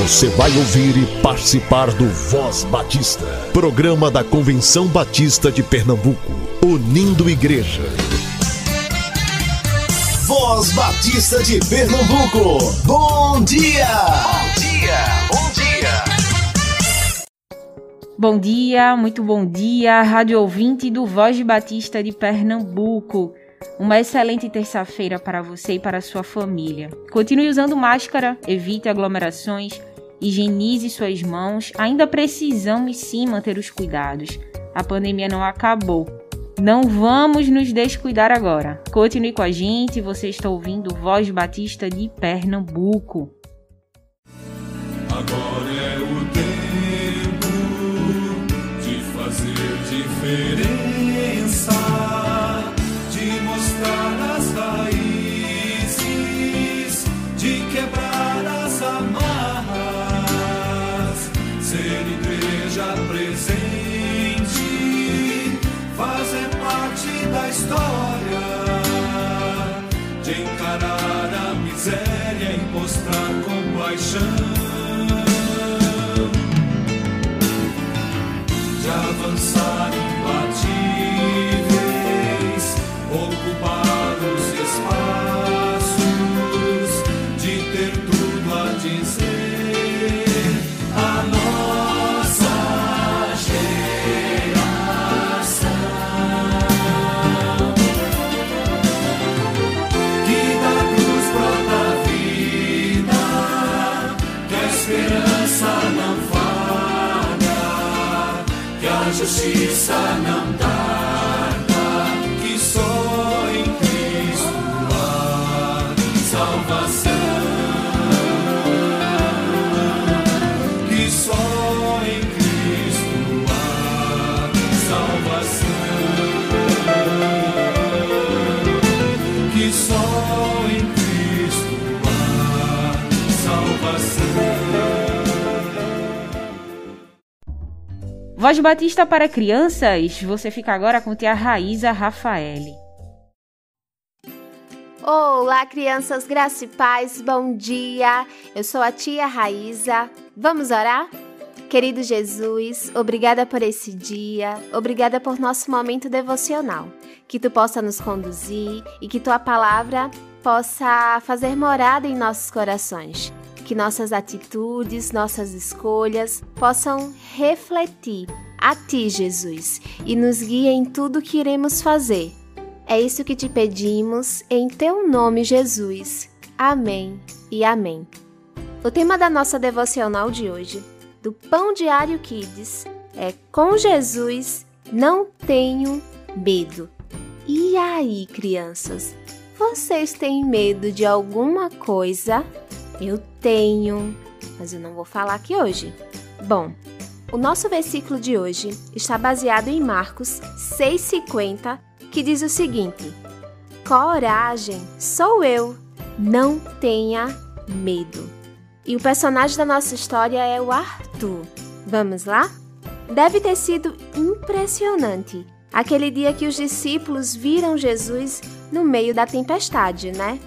Você vai ouvir e participar do Voz Batista, programa da Convenção Batista de Pernambuco, unindo igreja. Voz Batista de Pernambuco, bom dia! Bom dia, bom dia! Bom dia, muito bom dia, rádio ouvinte do Voz Batista de Pernambuco. Uma excelente terça-feira para você e para sua família. Continue usando máscara, evite aglomerações, higienize suas mãos. Ainda precisamos sim manter os cuidados. A pandemia não acabou. Não vamos nos descuidar agora. Continue com a gente, você está ouvindo Voz Batista de Pernambuco. Agora é o tempo de fazer diferença. História de encarar a miséria e mostrar compaixão, que a Voz Batista para crianças, você fica agora com tia Raíza Rafaele. Olá, crianças, graça e paz, bom dia. Eu sou a tia Raíza. Vamos orar? Querido Jesus, obrigada por esse dia, obrigada por nosso momento devocional. Que tu possa nos conduzir e que tua palavra possa fazer morada em nossos corações. Que nossas atitudes, nossas escolhas possam refletir a ti, Jesus, e nos guie em tudo que iremos fazer. É isso que te pedimos em teu nome, Jesus. Amém e amém. O tema da nossa devocional de hoje, do Pão Diário Kids, é Com Jesus não tenho medo. E aí, crianças? Vocês têm medo de alguma coisa? Eu tenho, mas eu não vou falar aqui hoje. Bom, o nosso versículo de hoje está baseado em Marcos 6,50, que diz o seguinte: Coragem, sou eu, não tenha medo. E o personagem da nossa história é o Arthur. Vamos lá? Deve ter sido impressionante aquele dia que os discípulos viram Jesus no meio da tempestade, né?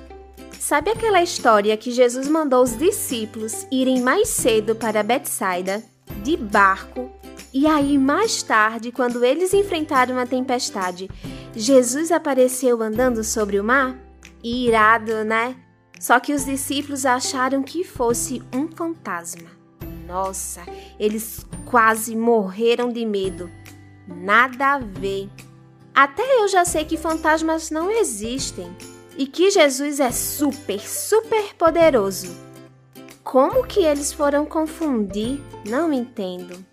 Sabe aquela história que Jesus mandou os discípulos irem mais cedo para Betsaida, de barco, e aí mais tarde, quando eles enfrentaram a tempestade, Jesus apareceu andando sobre o mar? Irado, né? Só que os discípulos acharam que fosse um fantasma. Nossa, eles quase morreram de medo. Nada a ver. Até eu já sei que fantasmas não existem e que Jesus é super, super poderoso. Como que eles foram confundir? Não entendo.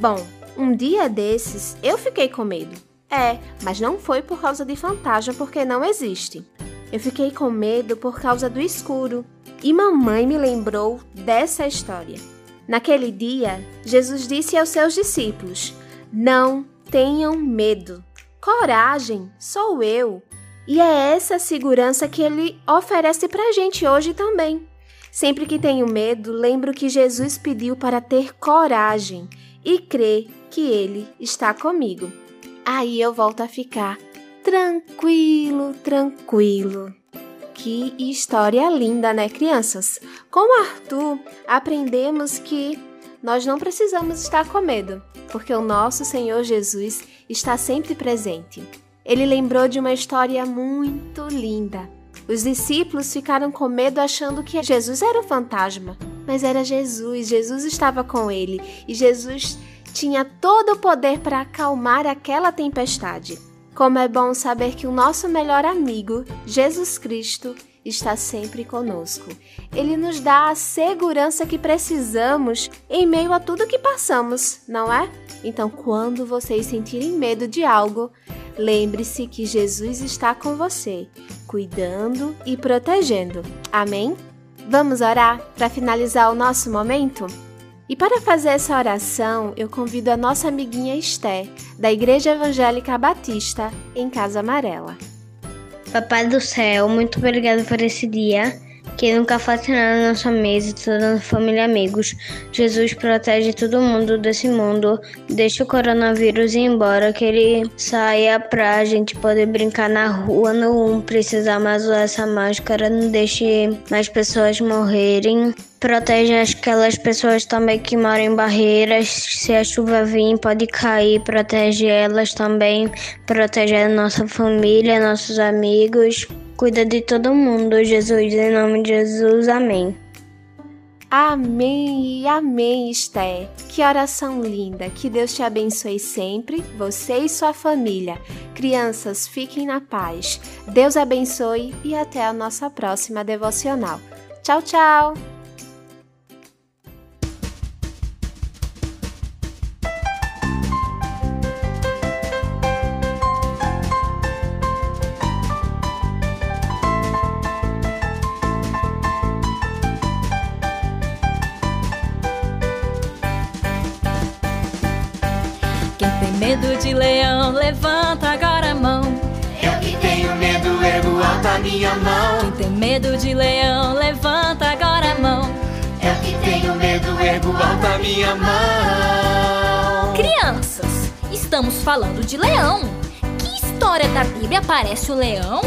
Bom, um dia desses eu fiquei com medo. É, mas não foi por causa de fantasma, porque não existe. Eu fiquei com medo por causa do escuro. E mamãe me lembrou dessa história. Naquele dia, Jesus disse aos seus discípulos: Não tenham medo. Coragem, sou eu. E é essa segurança que ele oferece pra gente hoje também. Sempre que tenho medo, lembro que Jesus pediu para ter coragem e crer que ele está comigo. Aí eu volto a ficar tranquilo, tranquilo. Que história linda, né, crianças? Com Arthur, aprendemos que nós não precisamos estar com medo, porque o nosso Senhor Jesus está sempre presente. Ele lembrou de uma história muito linda. Os discípulos ficaram com medo achando que Jesus era um fantasma, mas era Jesus, Jesus estava com ele e Jesus tinha todo o poder para acalmar aquela tempestade. Como é bom saber que o nosso melhor amigo, Jesus Cristo, está sempre conosco. Ele nos dá a segurança que precisamos em meio a tudo que passamos, não é? Então, quando vocês sentirem medo de algo, lembre-se que Jesus está com você, cuidando e protegendo. Amém? Vamos orar para finalizar o nosso momento? E para fazer essa oração, eu convido a nossa amiguinha Esté, da Igreja Evangélica Batista, em Casa Amarela. Papai do céu, muito obrigado por esse dia. Que nunca falte na nossa mesa, toda a família e amigos. Jesus protege todo mundo desse mundo. Deixa o coronavírus ir embora, que ele saia pra gente poder brincar na rua, não precisar mais usar essa máscara, não deixe mais pessoas morrerem. Protege aquelas pessoas também que moram em barreiras. Se a chuva vir, pode cair. Protege elas também. Protege a nossa família, nossos amigos. Cuida de todo mundo, Jesus. Em nome de Jesus, amém. Amém e amém, Esté. Que oração linda. Que Deus te abençoe sempre, você e sua família. Crianças, fiquem na paz. Deus abençoe e até a nossa próxima devocional. Tchau, tchau. Medo de leão, levanta agora a mão. Eu que tenho medo, ergo alto a minha mão. Quem tem medo de leão, levanta agora a mão. Eu que tenho medo, ergo alto a minha mão. Crianças, estamos falando de leão. Que história da Bíblia aparece o leão?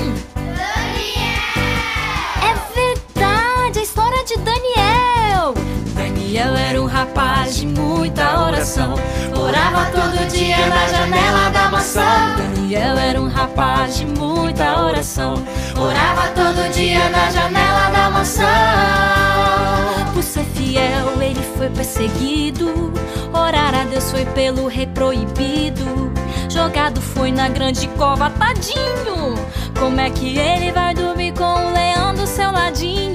Daniel era um rapaz de muita oração. Orava todo dia na janela da maçã. Daniel era um rapaz de muita oração. Orava todo dia na janela da maçã. Por ser fiel, ele foi perseguido. Orar a Deus foi pelo rei proibido. Jogado foi na grande cova, tadinho. Como é que ele vai dormir com o leão do seu ladinho?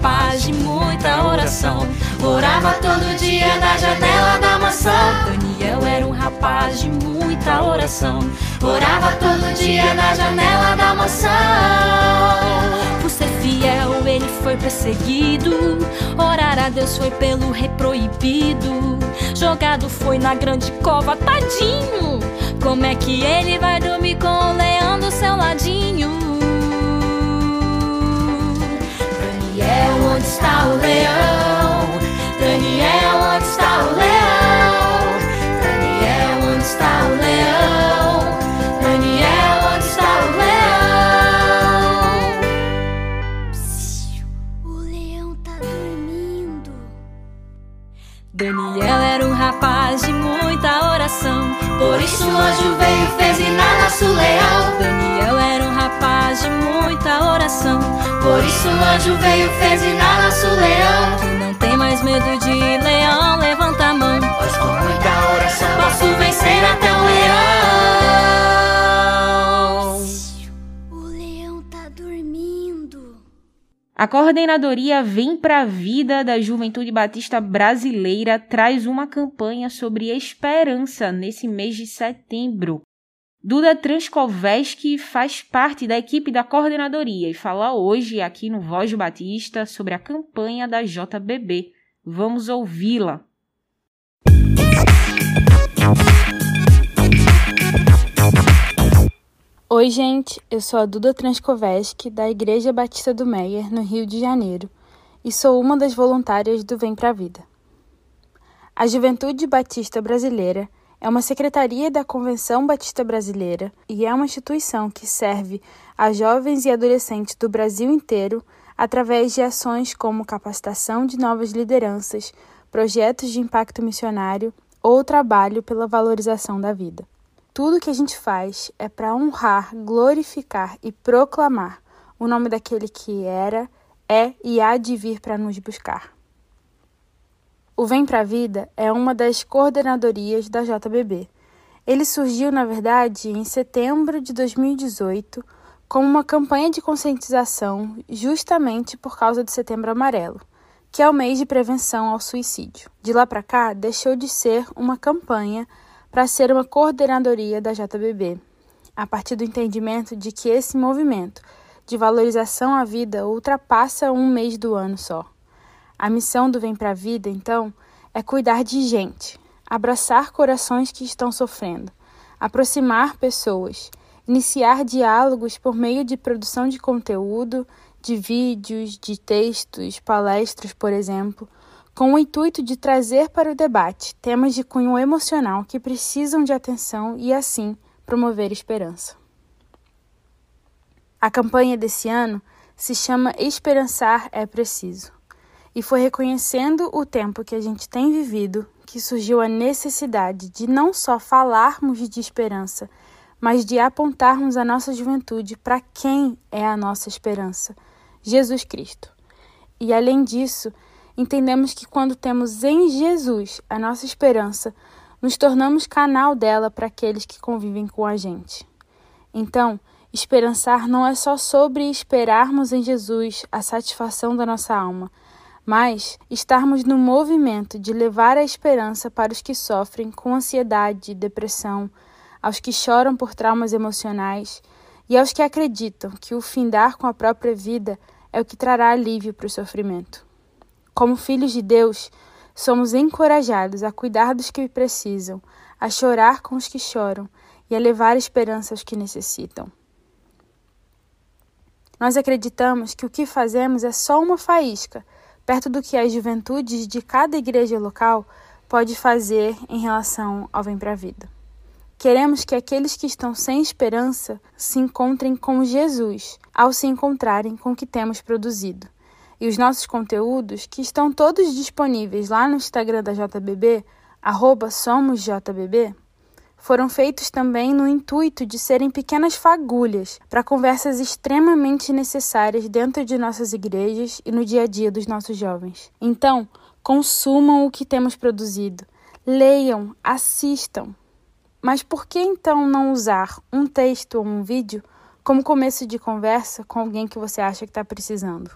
Rapaz de muita oração. Orava todo dia na janela da maçã. Daniel era um rapaz de muita oração. Orava todo dia na janela da maçã. Por ser fiel, ele foi perseguido. Orar a Deus foi pelo rei proibido. Jogado foi na grande cova, tadinho. Como é que ele vai dormir com o leão do seu ladinho? Daniel, onde está o leão? Por isso o anjo veio e fez rinar nosso leão. Quem não tem mais medo de leão, levanta a mão. Pois com muita oração posso vencer até o leão. O leão tá dormindo. A coordenadoria Vem pra Vida da Juventude Batista Brasileira traz uma campanha sobre esperança nesse mês de setembro. Duda Transkovski faz parte da equipe da coordenadoria e fala hoje aqui no Voz Batista sobre a campanha da JBB. Vamos ouvi-la. Oi, gente, eu sou a Duda Transkovski, da Igreja Batista do Meier, no Rio de Janeiro, e sou uma das voluntárias do Vem Pra Vida. A Juventude Batista Brasileira é uma secretaria da Convenção Batista Brasileira e é uma instituição que serve a jovens e adolescentes do Brasil inteiro através de ações como capacitação de novas lideranças, projetos de impacto missionário ou trabalho pela valorização da vida. Tudo que a gente faz é para honrar, glorificar e proclamar o nome daquele que era, é e há de vir para nos buscar. O Vem Pra Vida é uma das coordenadorias da JBB. Ele surgiu, na verdade, em setembro de 2018 como uma campanha de conscientização justamente por causa do Setembro Amarelo, que é o mês de prevenção ao suicídio. De lá para cá, deixou de ser uma campanha para ser uma coordenadoria da JBB, a partir do entendimento de que esse movimento de valorização à vida ultrapassa um mês do ano só. A missão do Vem Pra Vida, então, é cuidar de gente, abraçar corações que estão sofrendo, aproximar pessoas, iniciar diálogos por meio de produção de conteúdo, de vídeos, de textos, palestras, por exemplo, com o intuito de trazer para o debate temas de cunho emocional que precisam de atenção e, assim, promover esperança. A campanha desse ano se chama Esperançar é Preciso. E foi reconhecendo o tempo que a gente tem vivido que surgiu a necessidade de não só falarmos de esperança, mas de apontarmos a nossa juventude para quem é a nossa esperança: Jesus Cristo. E além disso, entendemos que quando temos em Jesus a nossa esperança, nos tornamos canal dela para aqueles que convivem com a gente. Então, esperançar não é só sobre esperarmos em Jesus a satisfação da nossa alma mas estarmos no movimento de levar a esperança para os que sofrem com ansiedade, depressão, aos que choram por traumas emocionais e aos que acreditam que o findar com a própria vida é o que trará alívio para o sofrimento. Como filhos de Deus, somos encorajados a cuidar dos que precisam, a chorar com os que choram e a levar esperança aos que necessitam. Nós acreditamos que o que fazemos é só uma faísca perto do que as juventudes de cada igreja local pode fazer em relação ao Vem para a Vida. Queremos que aqueles que estão sem esperança se encontrem com Jesus ao se encontrarem com o que temos produzido. E os nossos conteúdos, que estão todos disponíveis lá no Instagram da JBB, arroba SomosJBB, foram feitos também no intuito de serem pequenas fagulhas para conversas extremamente necessárias dentro de nossas igrejas e no dia a dia dos nossos jovens. Então, consumam o que temos produzido, leiam, assistam. Mas por que então não usar um texto ou um vídeo como começo de conversa com alguém que você acha que está precisando?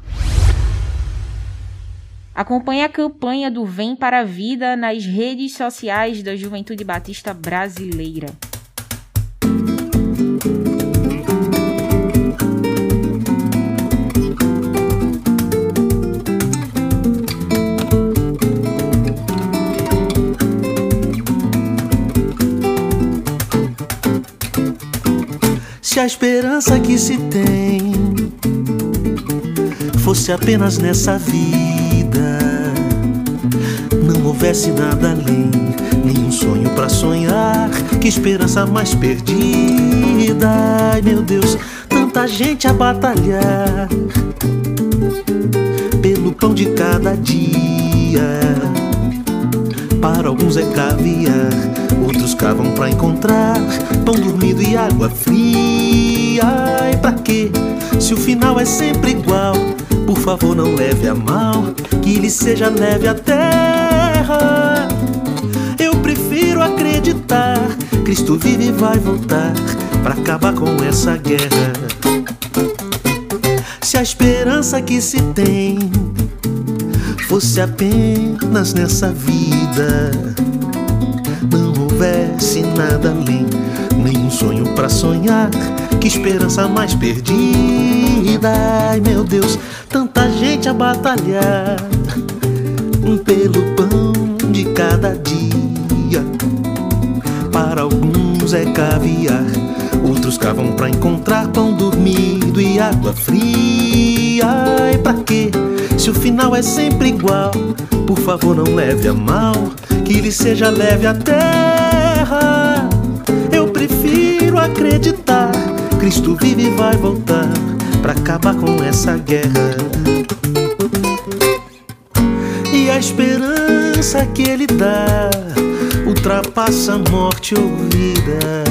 Acompanhe a campanha do Vem para a Vida nas redes sociais da Juventude Batista Brasileira. Se a esperança que se tem fosse apenas nessa vida não houvesse nada além, nenhum sonho para sonhar, que esperança mais perdida. Ai meu Deus, tanta gente a batalhar pelo pão de cada dia. Para alguns é caviar, outros cavam para encontrar pão dormido e água fria. Ai, pra quê? Se o final é sempre igual, por favor não leve a mal, que lhe seja leve a terra. Eu prefiro acreditar, Cristo vive e vai voltar para acabar com essa guerra. Se a esperança que se tem fosse apenas nessa vida, não houvesse nada além, nenhum sonho para sonhar, que esperança mais perdida. Ai meu Deus, tanta gente a batalhar pelo pão de cada dia. Para alguns é caviar, outros cavam para encontrar pão dormido e água fria. Ai, pra quê? Se o final é sempre igual, por favor não leve a mal, que lhe seja leve a terra. Eu prefiro acreditar. Cristo vive e vai voltar para acabar com essa guerra. E a esperança que ele dá ultrapassa a morte ou vida.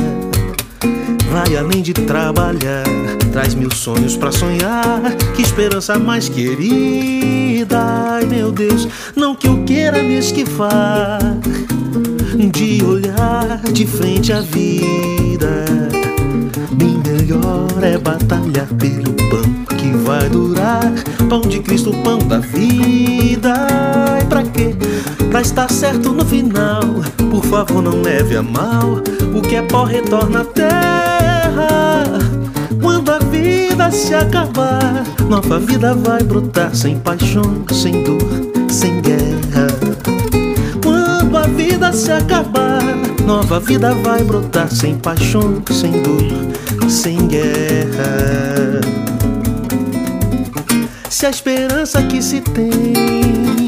Vai além de trabalhar, traz mil sonhos para sonhar. Que esperança mais querida, ai meu Deus, não que eu queira me esquivar de olhar de frente à vida. Melhor é batalhar pelo pão que vai durar. Pão de Cristo, pão da vida. E pra quê? Pra estar certo no final. Por favor, não leve a mal. O que é pó retorna à terra. Quando a vida se acabar, nova vida vai brotar sem paixão, sem dor, sem guerra. Quando a vida se acabar, nova vida vai brotar sem paixão, sem dor, sem guerra. Se a esperança que se tem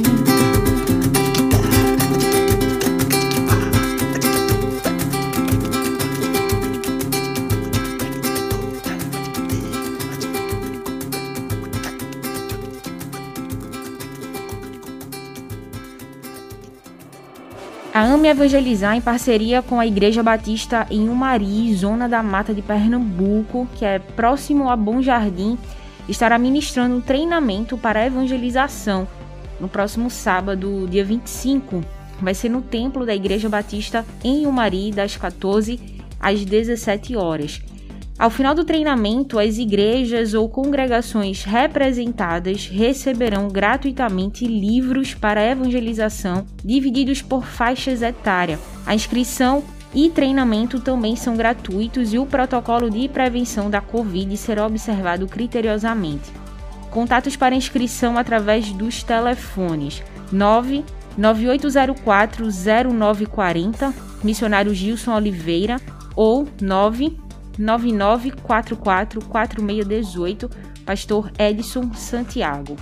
AME Evangelizar, em parceria com a Igreja Batista em Umari, zona da Mata de Pernambuco, que é próximo a Bom Jardim, estará ministrando um treinamento para evangelização no próximo sábado, dia 25. Vai ser no templo da Igreja Batista em Umari, das 14 às 17 horas. Ao final do treinamento, as igrejas ou congregações representadas receberão gratuitamente livros para evangelização divididos por faixas etárias. A inscrição e treinamento também são gratuitos e o protocolo de prevenção da Covid será observado criteriosamente. Contatos para inscrição através dos telefones 99804 0940, missionário Gilson Oliveira, ou 9 99444618, pastor Edson Santiago.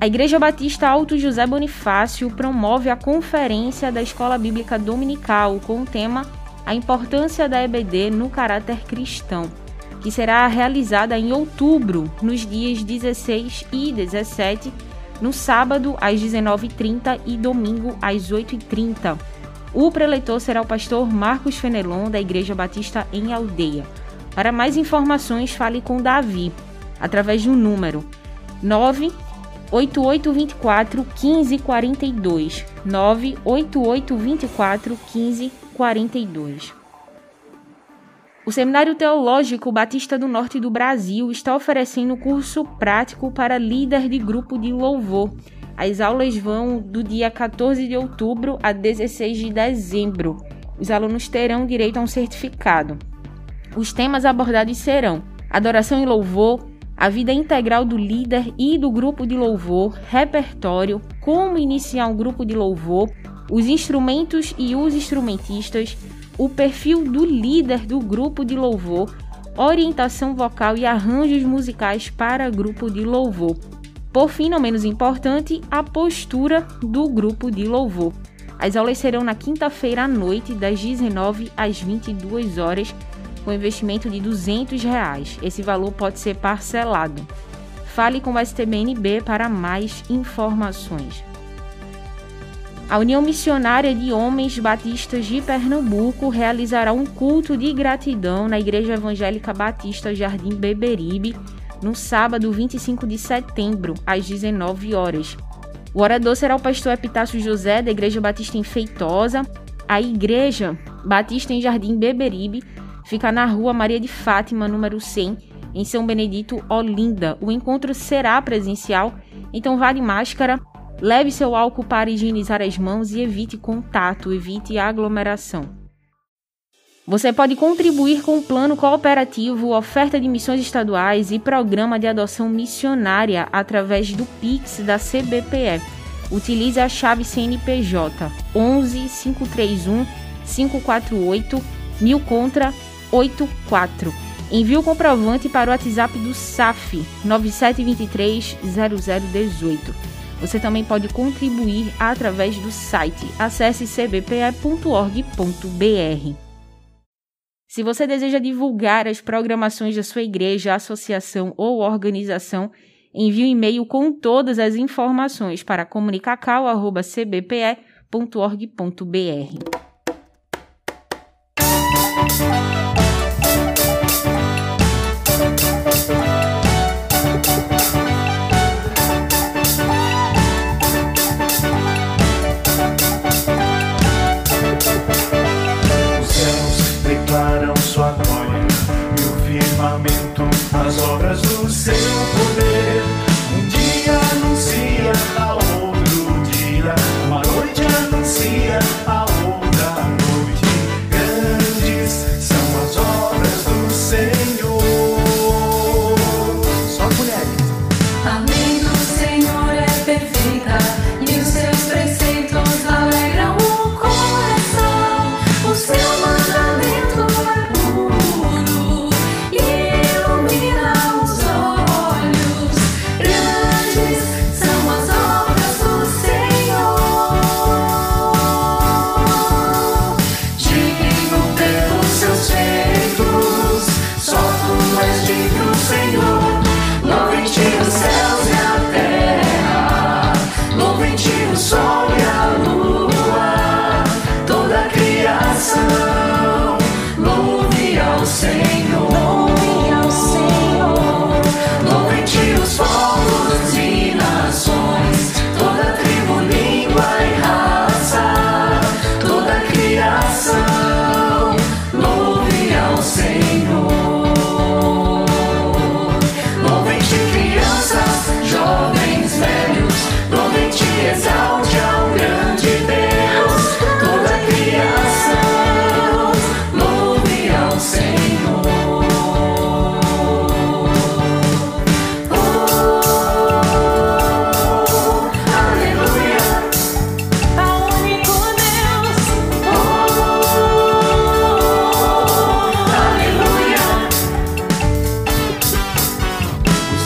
A Igreja Batista Alto José Bonifácio promove a conferência da Escola Bíblica Dominical com o tema A Importância da EBD no Caráter Cristão, que será realizada em outubro, nos dias 16 e 17, no sábado às 19h30 e domingo às 8h30. O preleitor será o pastor Marcos Fenelon, da Igreja Batista em Aldeia. Para mais informações, fale com Davi, através do número 98824 1542. 98824 1542. O Seminário Teológico Batista do Norte do Brasil está oferecendo curso prático para líder de grupo de louvor as aulas vão do dia 14 de outubro a 16 de dezembro. Os alunos terão direito a um certificado. Os temas abordados serão adoração e louvor, a vida integral do líder e do grupo de louvor, repertório, como iniciar um grupo de louvor, os instrumentos e os instrumentistas, o perfil do líder do grupo de louvor, orientação vocal e arranjos musicais para grupo de louvor. Por fim, não menos importante, a postura do grupo de louvor. As aulas serão na quinta-feira à noite, das 19 às 22 horas, com investimento de 200 reais. Esse valor pode ser parcelado. Fale com o STBNB para mais informações. A União Missionária de Homens Batistas de Pernambuco realizará um culto de gratidão na Igreja Evangélica Batista Jardim Beberibe no sábado 25 de setembro, às 19 horas. O orador será o pastor Epitácio José, da Igreja Batista em Feitosa. A Igreja Batista em Jardim Beberibe fica na rua Maria de Fátima, número 100, em São Benedito, Olinda. O encontro será presencial, então vale máscara, leve seu álcool para higienizar as mãos e evite contato, evite aglomeração. Você pode contribuir com o plano cooperativo, oferta de missões estaduais e programa de adoção missionária através do Pix da CBPE. Utilize a chave CNPJ 11 531 548 1000 contra 84. Envie o comprovante para o WhatsApp do SAF 9723 0018. Você também pode contribuir através do site. Acesse cbpe.org.br. Se você deseja divulgar as programações da sua igreja, associação ou organização, envie um e-mail com todas as informações para comunicacau.cbpe.org.br.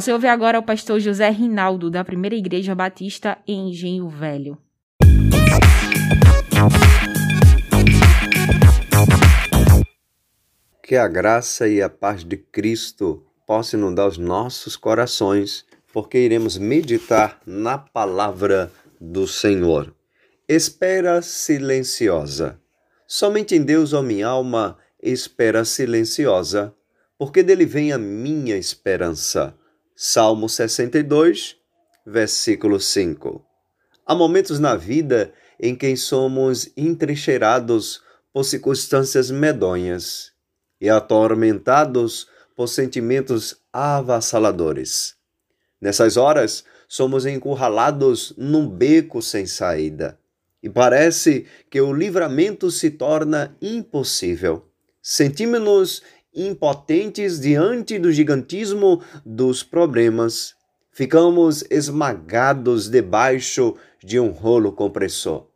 Você ouve agora o pastor José Rinaldo, da Primeira Igreja Batista em Engenho Velho. Que a graça e a paz de Cristo possam inundar os nossos corações, porque iremos meditar na palavra do Senhor. Espera silenciosa. Somente em Deus, ó minha alma, espera silenciosa, porque dele vem a minha esperança. Salmo 62, versículo 5. Há momentos na vida em que somos entrincheirados por circunstâncias medonhas e atormentados por sentimentos avassaladores. Nessas horas, somos encurralados num beco sem saída e parece que o livramento se torna impossível. Sentimos-nos impotentes diante do gigantismo dos problemas. Ficamos esmagados debaixo de um rolo compressor.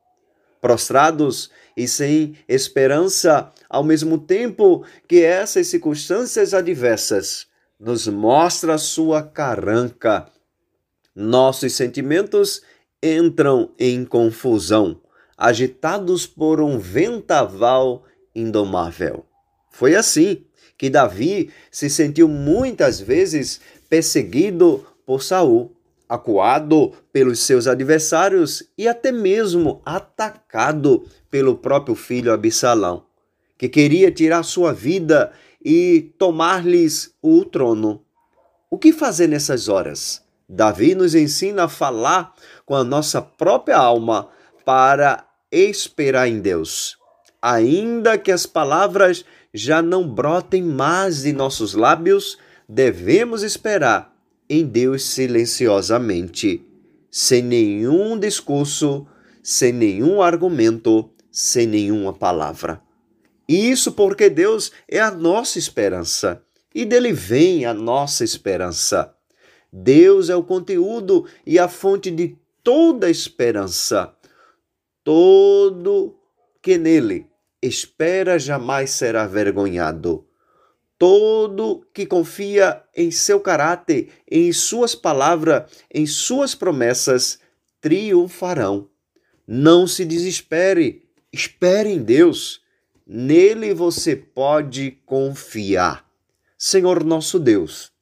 Prostrados e sem esperança, ao mesmo tempo que essas circunstâncias adversas nos mostra sua caranca. Nossos sentimentos entram em confusão, agitados por um ventaval indomável. Foi assim que Davi se sentiu muitas vezes perseguido por Saul, acuado pelos seus adversários e até mesmo atacado pelo próprio filho Absalão, que queria tirar sua vida e tomar-lhes o trono. O que fazer nessas horas? Davi nos ensina a falar com a nossa própria alma para esperar em Deus. Ainda que as palavras já não brotem mais de nossos lábios, devemos esperar em Deus silenciosamente, sem nenhum discurso, sem nenhum argumento, sem nenhuma palavra. Isso porque Deus é a nossa esperança e dele vem a nossa esperança. Deus é o conteúdo e a fonte de toda esperança. Todo que nele espera jamais será vergonhado. Todo que confia em seu caráter, em suas palavras, em suas promessas, triunfarão. Não se desespere, espere em Deus. Nele você pode confiar. Senhor nosso Deus,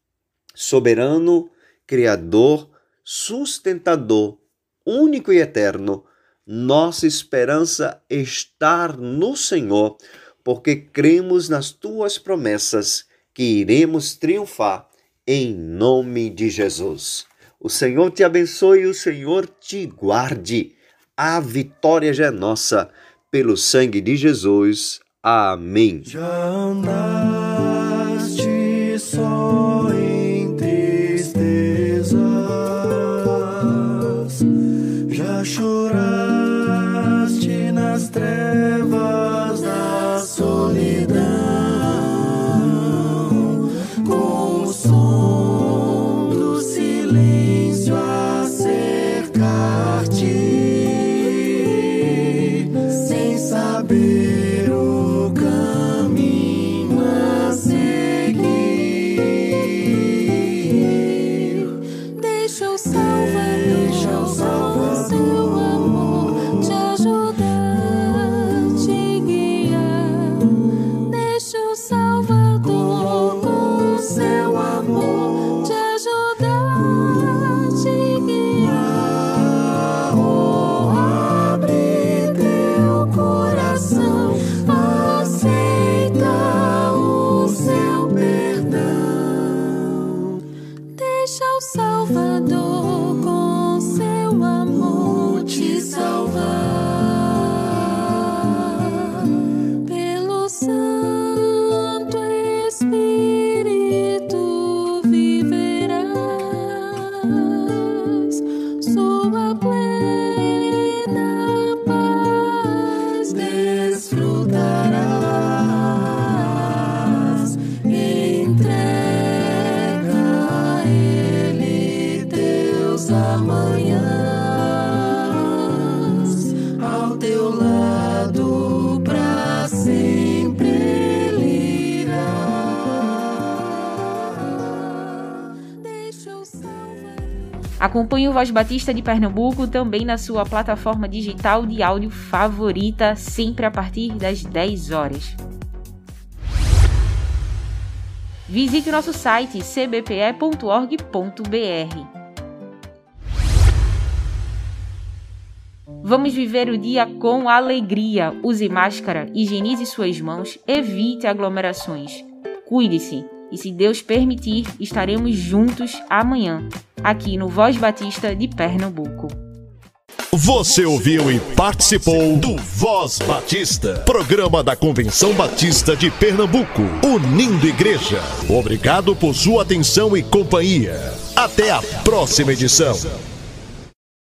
soberano, criador, sustentador, único e eterno, nossa esperança está no Senhor, porque cremos nas tuas promessas que iremos triunfar em nome de Jesus. O Senhor te abençoe o Senhor te guarde. A vitória já é nossa, pelo sangue de Jesus. Amém. teu lado pra sempre irá. Deixa o Acompanhe o Voz Batista de Pernambuco também na sua plataforma digital de áudio favorita, sempre a partir das 10 horas. Visite o nosso site cbpe.org.br. Vamos viver o dia com alegria. Use máscara, higienize suas mãos, evite aglomerações. Cuide-se e, se Deus permitir, estaremos juntos amanhã, aqui no Voz Batista de Pernambuco. Você ouviu e participou do Voz Batista, programa da Convenção Batista de Pernambuco, unindo igreja. Obrigado por sua atenção e companhia. Até a próxima edição.